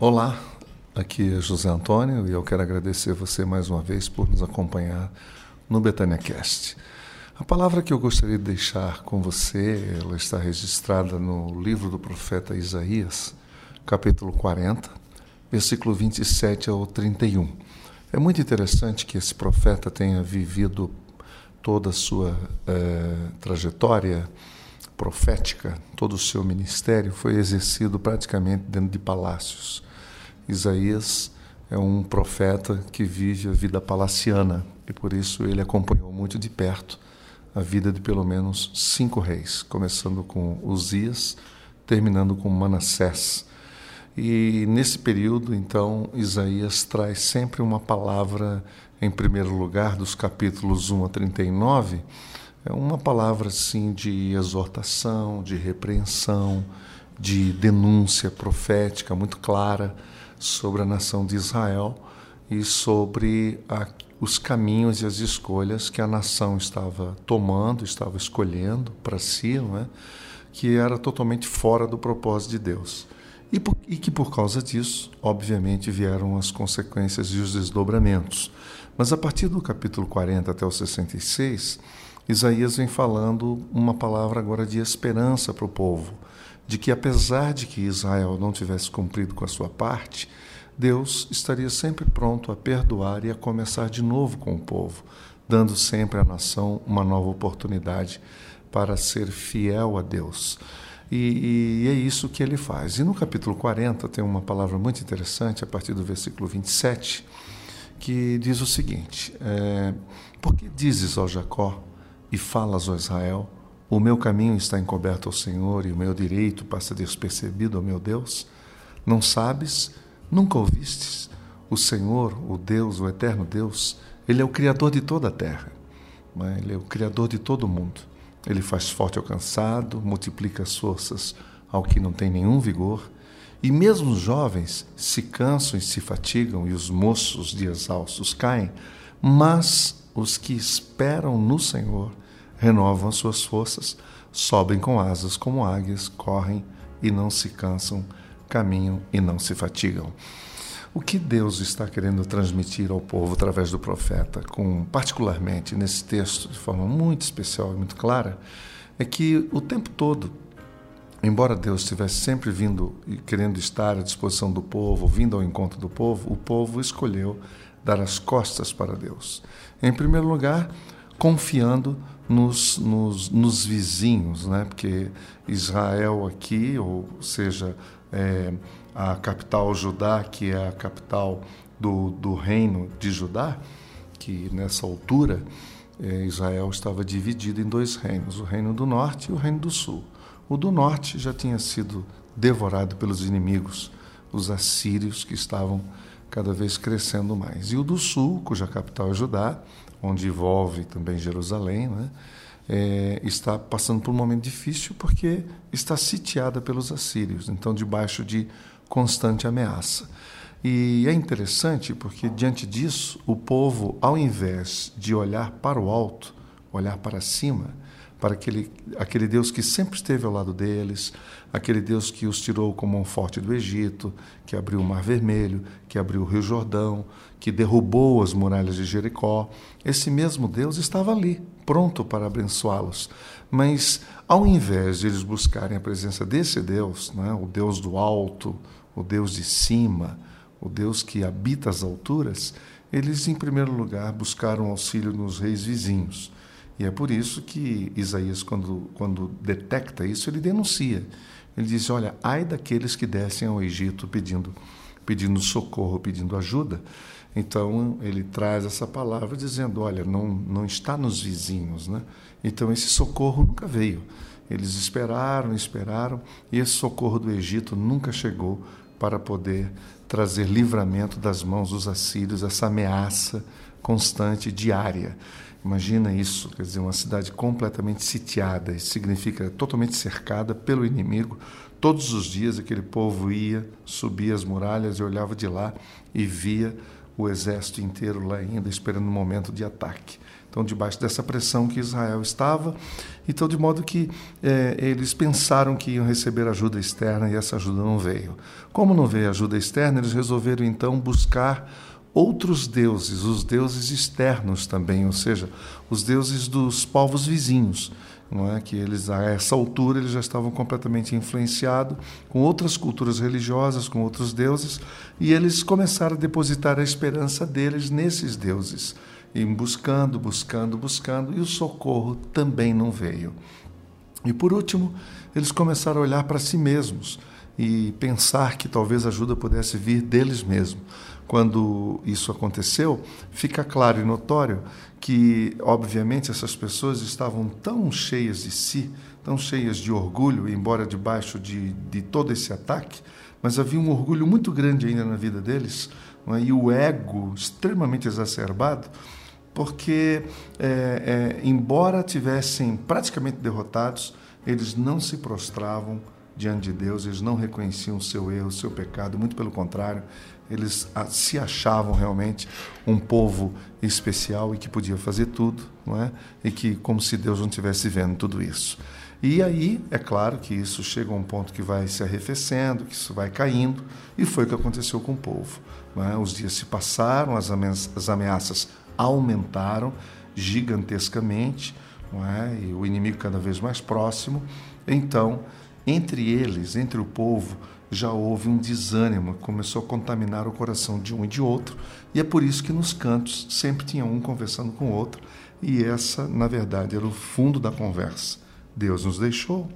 Olá, aqui é José Antônio e eu quero agradecer você mais uma vez por nos acompanhar no Betânia Cast. A palavra que eu gostaria de deixar com você, ela está registrada no livro do profeta Isaías, capítulo 40, versículo 27 ao 31. É muito interessante que esse profeta tenha vivido toda a sua eh, trajetória profética, todo o seu ministério foi exercido praticamente dentro de palácios. Isaías é um profeta que vive a vida palaciana e por isso ele acompanhou muito de perto a vida de pelo menos cinco reis, começando com Uzias, terminando com Manassés. E nesse período, então, Isaías traz sempre uma palavra, em primeiro lugar, dos capítulos 1 a 39, é uma palavra assim de exortação, de repreensão, de denúncia profética muito clara sobre a nação de Israel e sobre a, os caminhos e as escolhas que a nação estava tomando, estava escolhendo para si, não é? que era totalmente fora do propósito de Deus. E, por, e, que por causa disso, obviamente, vieram as consequências e os desdobramentos. Mas a partir do capítulo 40 até o 66, Isaías vem falando uma palavra agora de esperança para o povo de que, apesar de que Israel não tivesse cumprido com a sua parte, Deus estaria sempre pronto a perdoar e a começar de novo com o povo, dando sempre à nação uma nova oportunidade para ser fiel a Deus. E, e, é isso que ele faz. E no capítulo 40 tem uma palavra muito interessante, a partir do versículo 27, que diz o seguinte: é, Por que dizes ao Jacó e falas, ó Israel, o meu caminho está encoberto ao Senhor e o meu direito passa despercebido ao meu Deus? Não sabes? Nunca ouvistes? O Senhor, o Deus, o eterno Deus, Ele é o Criador de toda a terra. É? Ele é o Criador de todo o mundo. Ele faz forte ao cansado, multiplica as forças ao que não tem nenhum vigor. E mesmo os jovens se cansam e se fatigam, e os moços de exaustos caem, mas os que esperam no Senhor renovam as suas forças, sobem com asas como águias, correm e não se cansam, caminham e não se fatigam. O que Deus está querendo transmitir ao povo através do profeta, com particularmente nesse texto de forma muito especial e muito clara, é que o tempo todo, embora Deus estivesse sempre vindo e querendo estar à disposição do povo, vindo ao encontro do povo, o povo escolheu dar as costas para Deus. Em primeiro lugar, confiando nos, nos, nos vizinhos, né? porque Israel aqui, ou seja, é, a capital Judá, que é a capital do, do reino de Judá, que nessa altura é, Israel estava dividido em dois reinos, o reino do norte e o reino do sul. O do norte já tinha sido devorado pelos inimigos, os assírios, que estavam cada vez crescendo mais. E o do sul, cuja capital é Judá, onde envolve também Jerusalém, né? É, está passando por um momento difícil porque está sitiada pelos assírios, então debaixo de constante ameaça. E é interessante porque diante disso, o povo, ao invés de olhar para o alto, olhar para cima, para aquele, aquele Deus que sempre esteve ao lado deles, aquele Deus que os tirou como um forte do Egito, que abriu o Mar Vermelho, que abriu o Rio Jordão, que derrubou as muralhas de Jericó. Esse mesmo Deus estava ali, pronto para abençoá-los. Mas, ao invés de eles buscarem a presença desse Deus, né, o Deus do alto, o Deus de cima, o Deus que habita as alturas, eles, em primeiro lugar, buscaram auxílio nos reis vizinhos. E é por isso que Isaías, quando, quando detecta isso, ele denuncia. Ele diz: Olha, ai daqueles que descem ao Egito pedindo, pedindo socorro, pedindo ajuda. Então ele traz essa palavra dizendo: Olha, não, não está nos vizinhos. Né? Então esse socorro nunca veio. Eles esperaram, esperaram, e esse socorro do Egito nunca chegou para poder trazer livramento das mãos dos assírios, essa ameaça constante, diária. Imagina isso, quer dizer, uma cidade completamente sitiada, isso significa totalmente cercada pelo inimigo. Todos os dias aquele povo ia, subia as muralhas e olhava de lá e via o exército inteiro lá ainda esperando o momento de ataque. Então, debaixo dessa pressão que Israel estava, então, de modo que é, eles pensaram que iam receber ajuda externa e essa ajuda não veio. Como não veio ajuda externa, eles resolveram então buscar outros deuses, os deuses externos também, ou seja, os deuses dos povos vizinhos. Não é que eles a essa altura eles já estavam completamente influenciados com outras culturas religiosas, com outros deuses, e eles começaram a depositar a esperança deles nesses deuses, e buscando, buscando, buscando, e o socorro também não veio. E por último, eles começaram a olhar para si mesmos e pensar que talvez ajuda pudesse vir deles mesmos. Quando isso aconteceu, fica claro e notório que, obviamente, essas pessoas estavam tão cheias de si, tão cheias de orgulho, embora debaixo de, de todo esse ataque, mas havia um orgulho muito grande ainda na vida deles, é? e o ego extremamente exacerbado, porque, é, é, embora tivessem praticamente derrotados, eles não se prostravam diante de Deus, eles não reconheciam o seu erro, o seu pecado, muito pelo contrário, eles se achavam realmente um povo especial e que podia fazer tudo, não é? E que como se Deus não tivesse vendo tudo isso. E aí, é claro que isso chega a um ponto que vai se arrefecendo, que isso vai caindo, e foi o que aconteceu com o povo. É? Os dias se passaram, as ameaças aumentaram gigantescamente, é? e o inimigo cada vez mais próximo. Então, entre eles, entre o povo, já houve um desânimo, começou a contaminar o coração de um e de outro, e é por isso que nos cantos sempre tinha um conversando com o outro, e essa, na verdade, era o fundo da conversa. Deus nos deixou,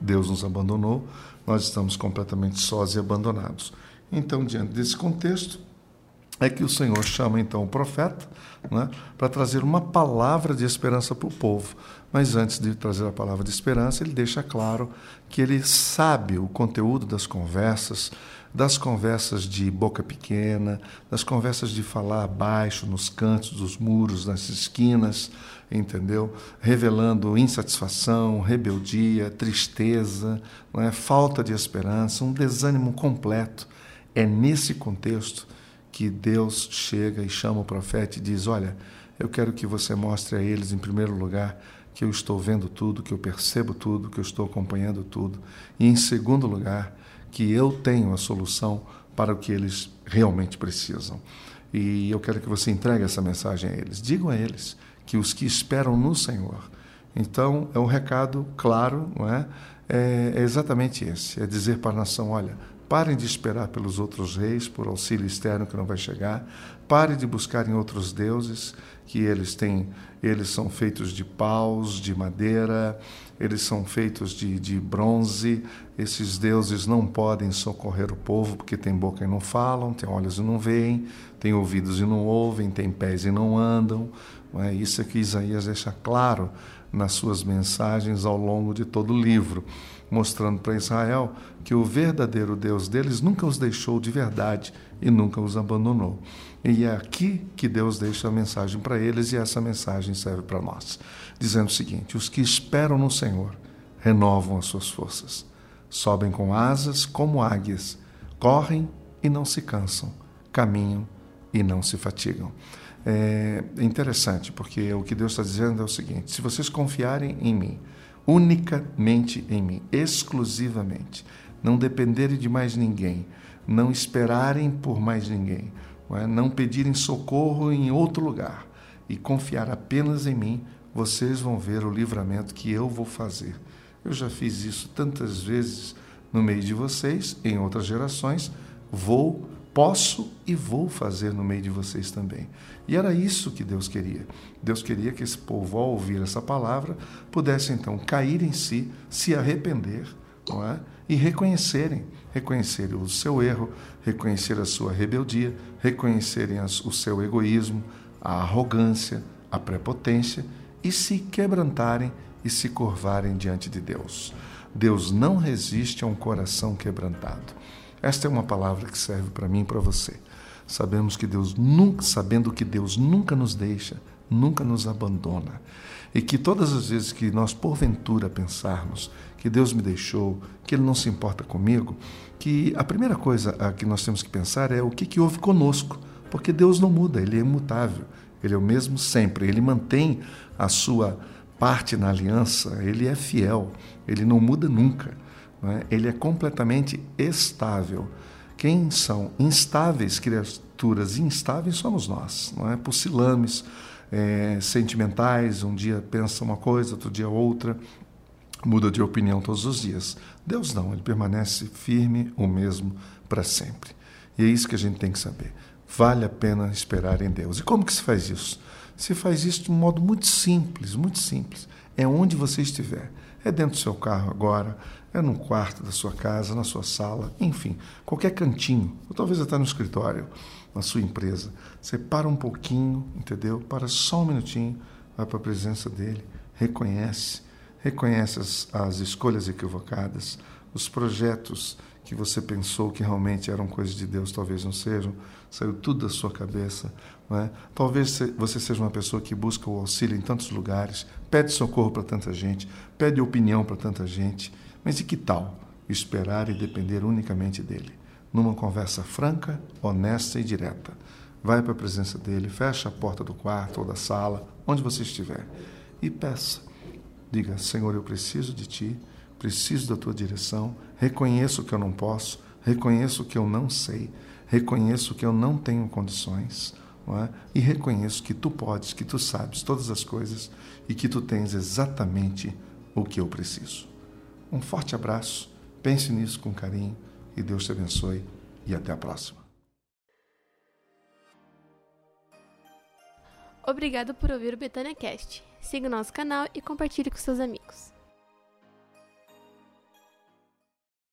Deus nos abandonou, nós estamos completamente sós e abandonados. Então, diante desse contexto, é que o Senhor chama então o profeta né, para trazer uma palavra de esperança para o povo. Mas antes de trazer a palavra de esperança, ele deixa claro que ele sabe o conteúdo das conversas, das conversas de boca pequena, das conversas de falar baixo nos cantos dos muros, nas esquinas, entendeu? Revelando insatisfação, rebeldia, tristeza, é? falta de esperança, um desânimo completo. É nesse contexto que Deus chega e chama o profeta e diz: Olha, eu quero que você mostre a eles, em primeiro lugar, que eu estou vendo tudo, que eu percebo tudo, que eu estou acompanhando tudo. E, em segundo lugar, que eu tenho a solução para o que eles realmente precisam. E eu quero que você entregue essa mensagem a eles. Digam a eles que os que esperam no Senhor. Então, é um recado claro, não é? É, é exatamente esse: é dizer para a nação: olha, Parem de esperar pelos outros reis, por auxílio externo que não vai chegar. Parem de buscar em outros deuses, que eles têm, eles são feitos de paus, de madeira, eles são feitos de, de bronze. Esses deuses não podem socorrer o povo, porque tem boca e não falam, tem olhos e não veem, tem ouvidos e não ouvem, tem pés e não andam. É? Isso é que Isaías deixa claro nas suas mensagens ao longo de todo o livro mostrando para Israel que o verdadeiro Deus deles nunca os deixou de verdade e nunca os abandonou. E é aqui que Deus deixa a mensagem para eles e essa mensagem serve para nós, dizendo o seguinte: os que esperam no Senhor renovam as suas forças, sobem com asas como águias, correm e não se cansam, caminham e não se fatigam. É interessante, porque o que Deus está dizendo é o seguinte: se vocês confiarem em mim, unicamente em mim, exclusivamente. Não dependerem de mais ninguém, não esperarem por mais ninguém, não, é? não pedirem socorro em outro lugar e confiar apenas em mim, vocês vão ver o livramento que eu vou fazer. Eu já fiz isso tantas vezes no meio de vocês, em outras gerações, vou posso e vou fazer no meio de vocês também. E era isso que Deus queria. Deus queria que esse povo, ao ouvir essa palavra, pudesse então cair em si, se arrepender é? e reconhecerem, reconhecerem o seu erro, reconhecer a sua rebeldia, reconhecerem o seu egoísmo, a arrogância, a prepotência e se quebrantarem e se curvarem diante de Deus. Deus não resiste a um coração quebrantado. Esta é uma palavra que serve para mim e para você. Sabemos que Deus nunca, sabendo que Deus nunca nos deixa, nunca nos abandona. E que todas as vezes que nós porventura pensarmos que Deus me deixou, que Ele não se importa comigo, que a primeira coisa que nós temos que pensar é o que, que houve conosco Porque Deus não muda, ele é imutável, ele é o mesmo sempre, ele mantém a sua parte na aliança, ele é fiel, ele não muda nunca, não é? ele é completamente estável. Quem são instáveis, criaturas instáveis, somos nós, não é? Pusilames, é, sentimentais, um dia pensa uma coisa, outro dia outra, muda de opinião todos os dias. Deus não, ele permanece firme, o mesmo para sempre. E é isso que a gente tem que saber. Vale a pena esperar em Deus. E como que se faz isso? Se faz isso de um modo muito simples, muito simples. É onde você estiver. É dentro do seu carro agora, é no quarto da sua casa, na sua sala, enfim, qualquer cantinho, ou talvez até no escritório, na sua empresa. Você para um pouquinho, entendeu? Para só um minutinho, vai para a presença dele, reconhece reconhece as, as escolhas equivocadas, os projetos que você pensou que realmente eram coisas de Deus, talvez não sejam, saiu tudo da sua cabeça. É? Talvez você seja uma pessoa que busca o auxílio em tantos lugares, pede socorro para tanta gente, pede opinião para tanta gente, mas e que tal esperar e depender unicamente dele? Numa conversa franca, honesta e direta. Vai para a presença dele, fecha a porta do quarto ou da sala, onde você estiver, e peça Diga: Senhor, eu preciso de ti, preciso da tua direção, reconheço que eu não posso, reconheço que eu não sei, reconheço que eu não tenho condições. É? E reconheço que tu podes, que tu sabes todas as coisas e que tu tens exatamente o que eu preciso. Um forte abraço, pense nisso com carinho e Deus te abençoe e até a próxima. Obrigado por ouvir o Betânia Cast. Siga o nosso canal e compartilhe com seus amigos.